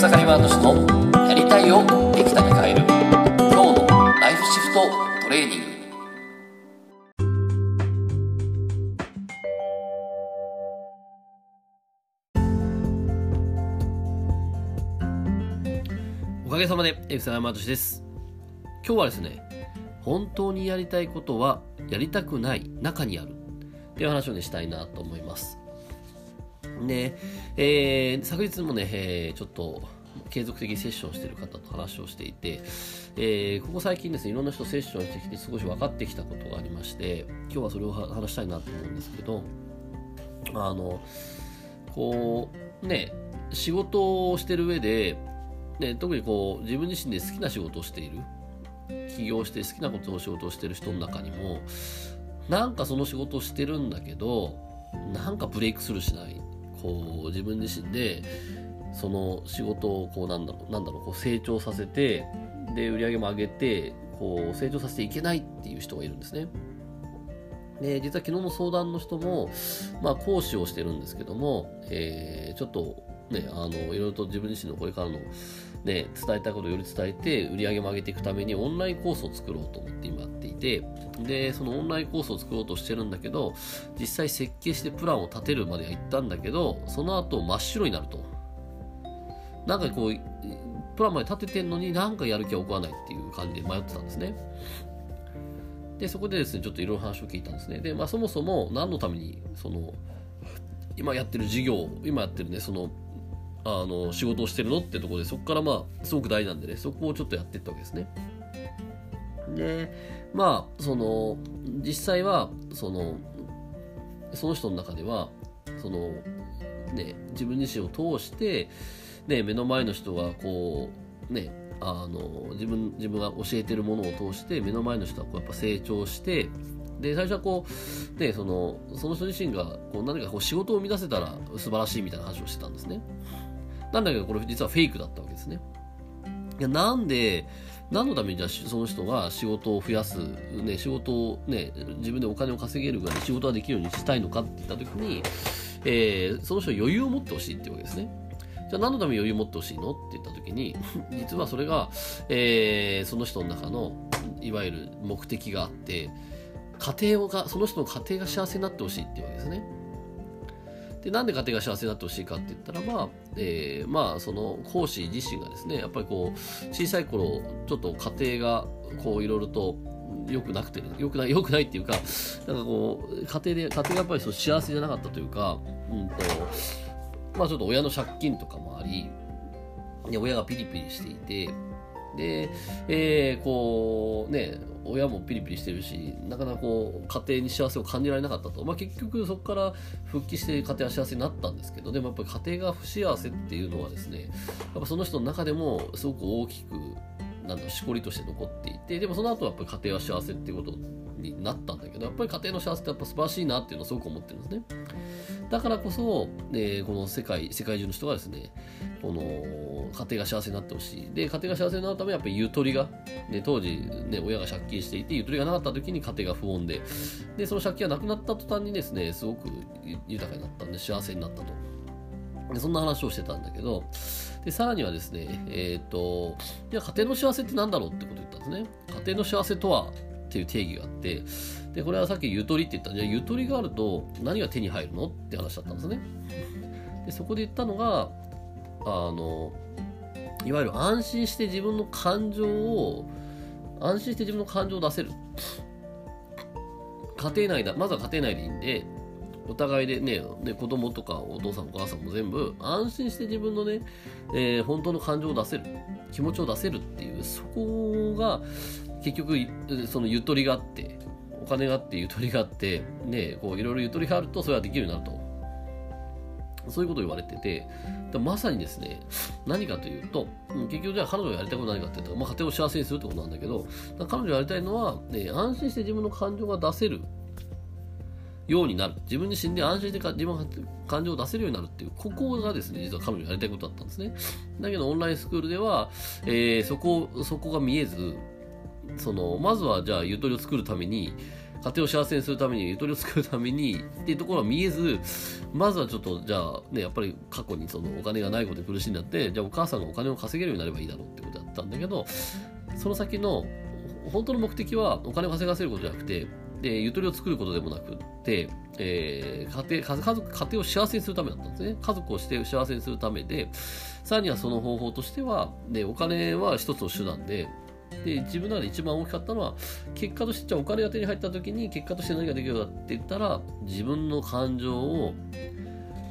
草刈ワード氏のやりたいをできたに変える今日のライフシフトトレーニングおかげさまで、草山敏です。今日はですね、本当にやりたいことはやりたくない中にあるっていう話をね、したいなと思います。で、えー昨日もね、えーちょっと継続的にセッションしてる方と話をしていて、えーここ最近ですね、いろんな人セッションしてきて少し分かってきたことがありまして、今日はそれを話したいなと思うんですけど、あの、こう、ね、仕事をしてる上で、ね、特にこう自分自身で好きな仕事をしている起業して好きなことを仕事をしてる人の中にもなんかその仕事をしてるんだけどなんかブレイクスルーしない。こう自分自身でその仕事をこうなんだろうなんだろうこう成長させてで売り上げも上げてこう成長させていけないっていう人がいるんですね。で実は昨日の相談の人も、まあ、講師をしてるんですけども、えーちょっとね、あのいろいろと自分自身のこれからの、ね、伝えたことをより伝えて売り上げも上げていくためにオンラインコースを作ろうと思って今やっていてでそのオンラインコースを作ろうとしてるんだけど実際設計してプランを立てるまでは行ったんだけどその後真っ白になると。なんかこうプランまで立ててんのになんかやる気は起こらないっていう感じで迷ってたんですね。でそこでですねちょっといろいろ話を聞いたんですね。で、まあ、そもそも何のためにその今やってる事業今やってるねそのあの仕事をしてるのってとこでそこからまあすごく大事なんでねそこをちょっとやってったわけですね。でまあその実際はそのその人の中ではそのね自分自身を通してね目の前の人がこうねあの自分自分が教えてるものを通して目の前の人はこうやっぱ成長してで最初はこう、ね、そのその人自身がこう何かこう仕事を生み出せたら素晴らしいみたいな話をしてたんですね。なんだけどこれ実はフェイクだったわけですね。いやなんで何のためにじゃあその人が仕事を増やす、ね、仕事を、ね、自分でお金を稼げるぐらい仕事ができるようにしたいのかって言った時に、えーその人に余裕を持ってほしいっていうわけですね。じゃあ何のために余裕を持ってほしいのって言った時に 実はそれが、えーその人の中のいわゆる目的があって家庭がその人の家庭が幸せになってほしいっていうわけですね。でなんで家庭が幸せになってほしいかって言ったらまあ、えーまあその講師自身がですねやっぱりこう小さい頃ちょっと家庭がこういろいろと良くなくて良くない良くないっていうかなんかこう家庭で家庭がやっぱりそう幸せじゃなかったというかうんとまあちょっと親の借金とかもありで親がピリピリしていてで、えーこうね親もピリピリしてるしなかなかこう家庭に幸せを感じられなかったと、まあ、結局そこから復帰して家庭は幸せになったんですけどでもやっぱり家庭が不幸せっていうのはですねやっぱその人の中でもすごく大きくなんだしこりとして残っていてでもその後はやっぱり家庭は幸せっていうことになったんだけどやっぱり家庭の幸せってやっぱ素晴らしいなっていうのをすごく思ってるんですね。だからこそ、えーこの世界世界中の人がですねこの家庭が幸せになってほしい。で家庭が幸せになるためやっぱりゆとりが、ね、当時、ね、親が借金していてゆとりがなかった時に家庭が不穏ででその借金がなくなった途端にですねすごく豊かになったんで幸せになったと。でそんな話をしてたんだけどでさらにはですねえっ、といや家庭の幸せって何だろうってことを言ったんですね。家庭の幸せとはっていう定義があってでこれはさっきゆとりって言った。じゃあゆとりがあると何が手に入るのって話だったんですね。でそこで言ったのがあのいわゆる安心して自分の感情を安心して自分の感情を出せる。家庭内だまずは家庭内でいいんでお互いでねね子供とかお父さんお母さんも全部安心して自分のね、えー本当の感情を出せる。気持ちを出せるっていうそこが結局そのゆとりがあってお金があってゆとりがあってねこういろいろゆとりがあるとそれはできるようになると。そういうことを言われててまさにですね何かというと結局じゃあ彼女がやりたいことは何かって言ったら、まあ、家庭を幸せにするってことなんだけど彼女がやりたいのは、ね、安心して自分の感情が出せるようになる。自分自身で安心して自分が感情を出せるようになるっていうここがですね実は彼女がやりたいことだったんですね。だけどオンラインスクールでは、えーそこそこが見えずそのまずはじゃあゆとりを作るために家庭を幸せにするためにゆとりを作るためにっていうところは見えずまずはちょっとじゃあねやっぱり過去にそのお金がないことで苦しんだってじゃあお母さんがお金を稼げるようになればいいだろうってことだったんだけどその先の本当の目的はお金を稼がせることじゃなくてでゆとりを作ることでもなくって、えー、家庭家族家庭を幸せにするためだったんですね。家族をして幸せにするためでさらにはその方法としてはでお金は一つの手段でで自分の中で一番大きかったのは結果としてじゃあお金が手に入った時に結果として何ができるかって言ったら自分の感情を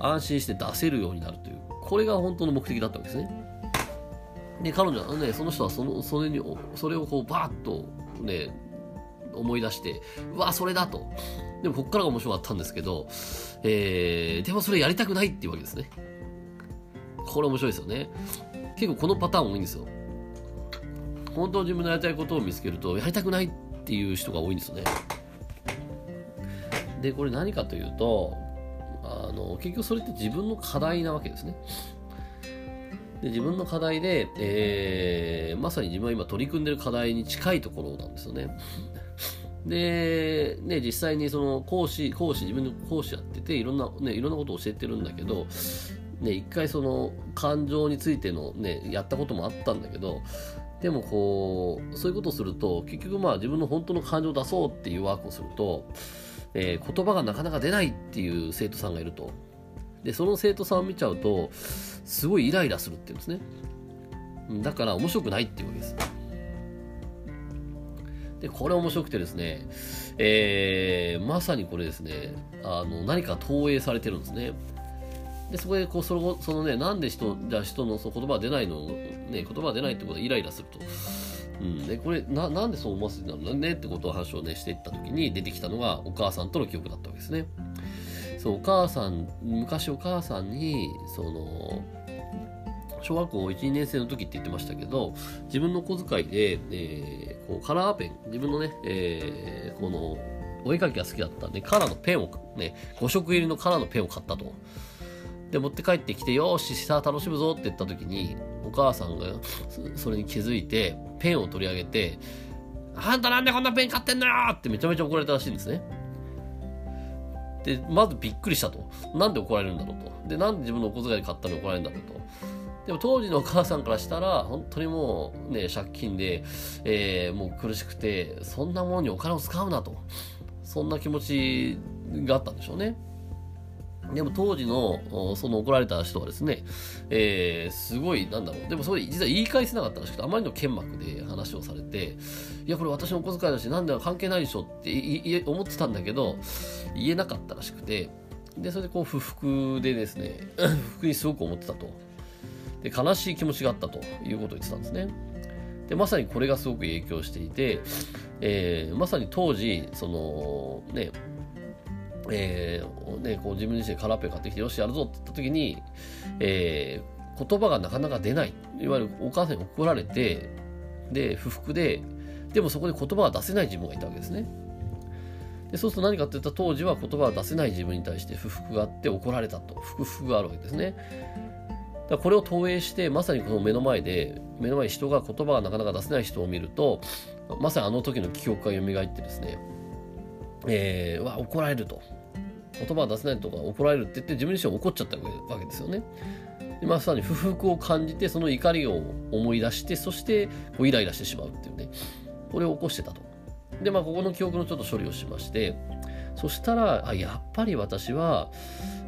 安心して出せるようになるという。これが本当の目的だったわけですね。で彼女はねその人はそのそれにそれをこうバーッとね思い出してうわそれだと。でもこっからが面白かったんですけど、えー、でもそれやりたくないっていうわけですね。これ面白いですよね。結構このパターン多いんですよ。本当自分のやりたいことを見つけるとやりたくないっていう人が多いんですよねでこれ何かというとあの結局それって自分の課題なわけですねで自分の課題で、えー、まさに自分は今取り組んでる課題に近いところなんですよね。で、ね、実際にその講師、講師、自分の講師やってて、いろんな、ね、いろんなことを教えてるんだけど、ね、一回その感情についてのね、やったこともあったんだけど、でもこう、そういうことをすると、結局まあ自分の本当の感情を出そうっていうワークをすると、えー、言葉がなかなか出ないっていう生徒さんがいると。で、その生徒さんを見ちゃうと、すごいイライラするっていうんですね。だから面白くないっていうわけです。で、これ面白くてですね、えー、まさにこれですね、あの、何か投影されてるんですね。で、そこで、こう、その、そのね、なんで人、じゃあ人のその言葉が出ないの、ね、言葉が出ないってことはイライラすると。うん、でこれななんでそう思わせてたのねってことを話をねしていった時に出てきたのがお母さんとの記憶だったわけですね。そうお母さん昔お母さんにその小学校1、2年生の時って言ってましたけど、自分の小遣いで、えー、こうカラーペン、自分のね、えー、この、お絵かきが好きだったんで、カラーのペンを、ね、5色入りのカラーのペンを買ったと。で、持って帰ってきて、よし、さあ楽しむぞって言った時に、お母さんがそれに気づいて、ペンを取り上げて、あんたなんでこんなペン買ってんのよってめちゃめちゃ怒られたらしいんですね。で、まずびっくりしたと。なんで怒られるんだろうと。で、なんで自分のお小遣いで買ったのに怒られるんだろうと。でも当時のお母さんからしたら、本当にもうね、借金で、えー、もう苦しくて、そんなものにお金を使うなと。そんな気持ちがあったんでしょうね。でも当時の、その怒られた人はですね、えー、すごい、なんだろう。でもそれ実は言い返せなかったらしくて、あまりの剣幕で話をされて、いや、これ私のお小遣いだし、なんだ関係ないでしょって思ってたんだけど、言えなかったらしくて、で、それでこう不服でですね、不服にすごく思ってたと。で悲しい気持ちがあったということを言ってたんですね。でまさにこれがすごく影響していて、えー、まさに当時そのねえー、ね、こう自分自身でカラーペン買ってきてよしやるぞって言った時に、えー、言葉がなかなか出ない。いわゆるお母さんに怒られてで不服ででもそこで言葉が出せない自分がいたわけですね。でそうすると何かって言ったら当時は言葉が出せない自分に対して不服があって怒られたと。不服があるわけですね。だこれを投影してまさにこの目の前で目の前に人が言葉がなかなか出せない人を見るとまさにあの時の記憶が蘇ってですね、えー、わ怒られると。言葉が出せないとか怒られるって言って自分自身怒っちゃったわけですよね。でまさに不服を感じてその怒りを思い出してそしてこうイライラしてしまうっていうねこれを起こしてたと。でまあここの記憶のちょっと処理をしましてそしたらあやっぱり私は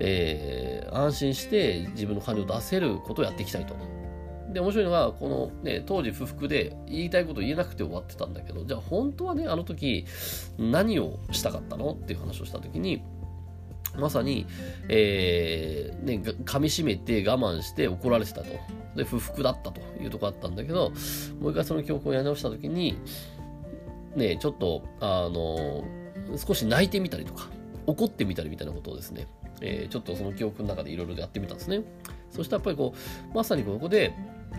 えー、安心して自分の感情を出せることをやっていきたいと。で、面白いのが、このね、当時不服で言いたいこと言えなくて終わってたんだけど、じゃあ本当はね、あの時何をしたかったの？っていう話をした時に、まさに、えー、ね、噛み締めて我慢して怒られてたと。で、不服だったというとこあったんだけど、もう一回その記憶をやり直した時に、ね、ちょっと、あの、少し泣いてみたりとか、怒ってみたりみたいなことをですね、えー、ちょっとその記憶の中でいろいろやってみたんですね。そしたらやっぱりこう、まさにここで、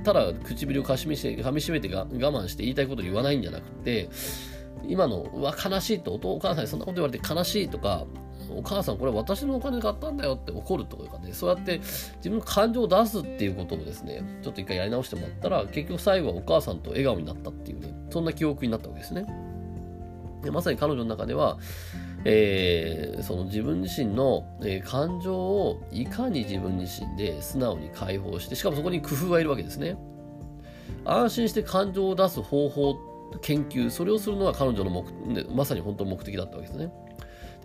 ただ唇をかしみしめ噛みしめて我慢して言いたいことを言わないんじゃなくて、今の、うわ、悲しいと、お母さんにそんなこと言われて悲しいとか、お母さんこれ私のお金買ったんだよって怒るというかね、そうやって自分の感情を出すっていうことをですね、ちょっと一回やり直してもらったら、結局最後はお母さんと笑顔になったっていうね、そんな記憶になったわけですね。でまさに彼女の中では、えー、その自分自身の、え、感情をいかに自分自身で素直に解放してしかもそこに工夫がいるわけですね安心して感情を出す方法研究それをするのが彼女の目、ね、まさに本当の目的だったわけですね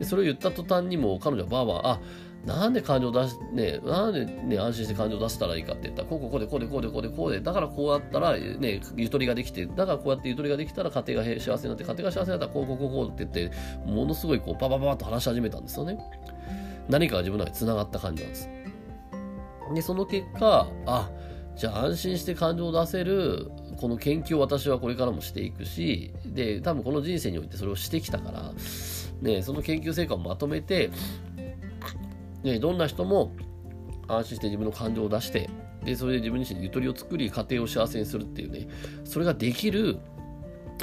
でそれを言った途端にも彼女はばあばあなんで感情出し、ね、なんでね、安心して感情出したらいいかって言った？ら、こうこうこうでこうでこうでこうでこうで、だからこうやったら、ね、ゆとりができて、だからこうやってゆとりができたら家庭が幸せになって、家庭が幸せになったらこうこうこうこうって言って、ものすごいこう、パパパパッと話し始めたんですよね。何かが自分の中で繋がった感じなんです。で、その結果、あ、じゃあ安心して感情を出せるこの研究を私はこれからもしていくしで多分この人生においてそれをしてきたから、ね、その研究成果をまとめて、ね、どんな人も安心して自分の感情を出してでそれで自分自身にゆとりを作り家庭を幸せにするっていうねそれができる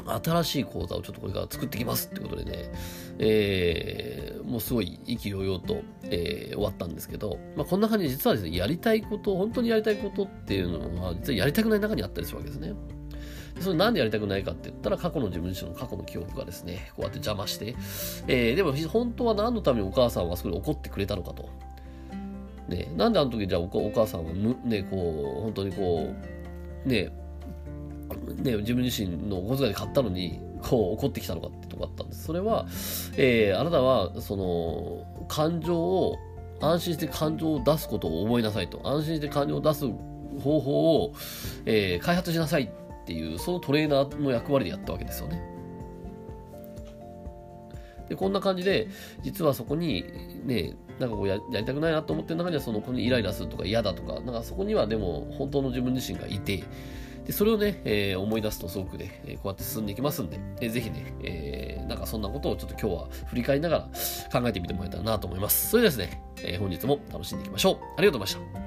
新しい講座をちょっとこれから作ってきますってことでね、えー、もうすごい意気揚々と、えー、終わったんですけど、まあ、こんな感じで実はですね、やりたいこと、本当にやりたいことっていうのは、実はやりたくない中にあったりするわけですね。それなんでやりたくないかって言ったら、過去の自分自身の過去の記憶がですね、こうやって邪魔して、えー、でも本当は何のためにお母さんはそれ怒ってくれたのかと。ね、なんであの時じゃあお母さんはね、こう、本当にこう、ね、ね、自分自身のお小遣いで買ったのに、こう怒ってきたのかってとこあったんです。それは、えー、あなたは、その、感情を、安心して感情を出すことを思いなさいと。安心して感情を出す方法を、えー、開発しなさいっていう、そのトレーナーの役割でやったわけですよね。で、こんな感じで、実はそこに、ね、なんかこうややりたくないなと思ってる中には、その、こにイライラするとか嫌だとか、なんかそこにはでも、本当の自分自身がいて、でそれをね、えー、思い出すとすごくね、えこうやって進んでいきますんで、えー、ぜひね、えー、なんかそんなことをちょっと今日は振り返りながら考えてみてもらえたらなと思います。それではですね、えー、本日も楽しんでいきましょう。ありがとうございました。